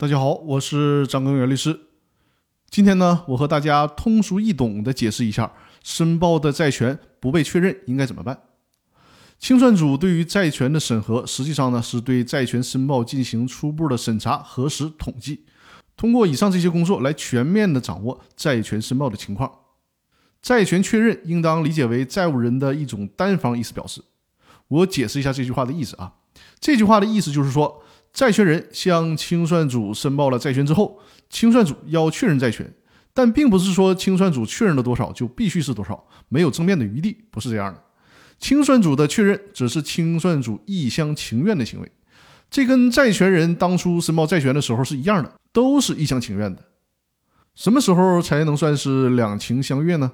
大家好，我是张根源律师。今天呢，我和大家通俗易懂的解释一下，申报的债权不被确认应该怎么办。清算组对于债权的审核，实际上呢是对债权申报进行初步的审查、核实、统计。通过以上这些工作来全面的掌握债权申报的情况。债权确认应当理解为债务人的一种单方意思表示。我解释一下这句话的意思啊。这句话的意思就是说，债权人向清算组申报了债权之后，清算组要确认债权，但并不是说清算组确认了多少就必须是多少，没有争辩的余地，不是这样的。清算组的确认只是清算组一厢情愿的行为，这跟债权人当初申报债权的时候是一样的，都是一厢情愿的。什么时候才能算是两情相悦呢？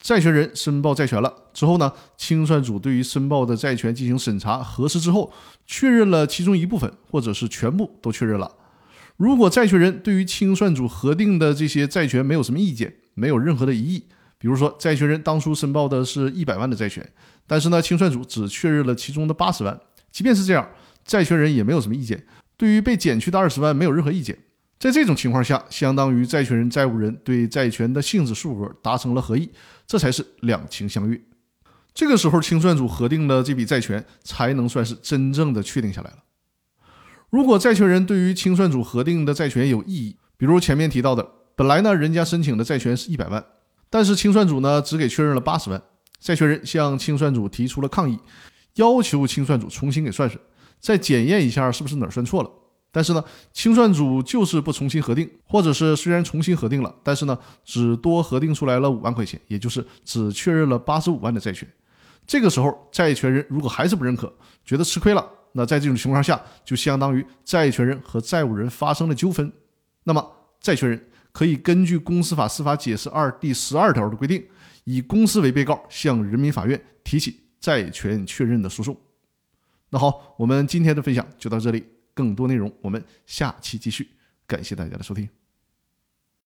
债权人申报债权了之后呢，清算组对于申报的债权进行审查核实之后，确认了其中一部分或者是全部都确认了。如果债权人对于清算组核定的这些债权没有什么意见，没有任何的异议，比如说债权人当初申报的是一百万的债权，但是呢，清算组只确认了其中的八十万，即便是这样，债权人也没有什么意见，对于被减去的二十万没有任何意见。在这种情况下，相当于债权人、债务人对债权的性质、数额达成了合意，这才是两情相悦。这个时候，清算组核定的这笔债权才能算是真正的确定下来了。如果债权人对于清算组核定的债权有异议，比如前面提到的，本来呢人家申请的债权是一百万，但是清算组呢只给确认了八十万，债权人向清算组提出了抗议，要求清算组重新给算算，再检验一下是不是哪儿算错了。但是呢，清算组就是不重新核定，或者是虽然重新核定了，但是呢，只多核定出来了五万块钱，也就是只确认了八十五万的债权。这个时候，债权人如果还是不认可，觉得吃亏了，那在这种情况下，就相当于债权人和债务人发生了纠纷。那么，债权人可以根据《公司法司法解释二》第十二条的规定，以公司为被告，向人民法院提起债权确认的诉讼。那好，我们今天的分享就到这里。更多内容，我们下期继续。感谢大家的收听。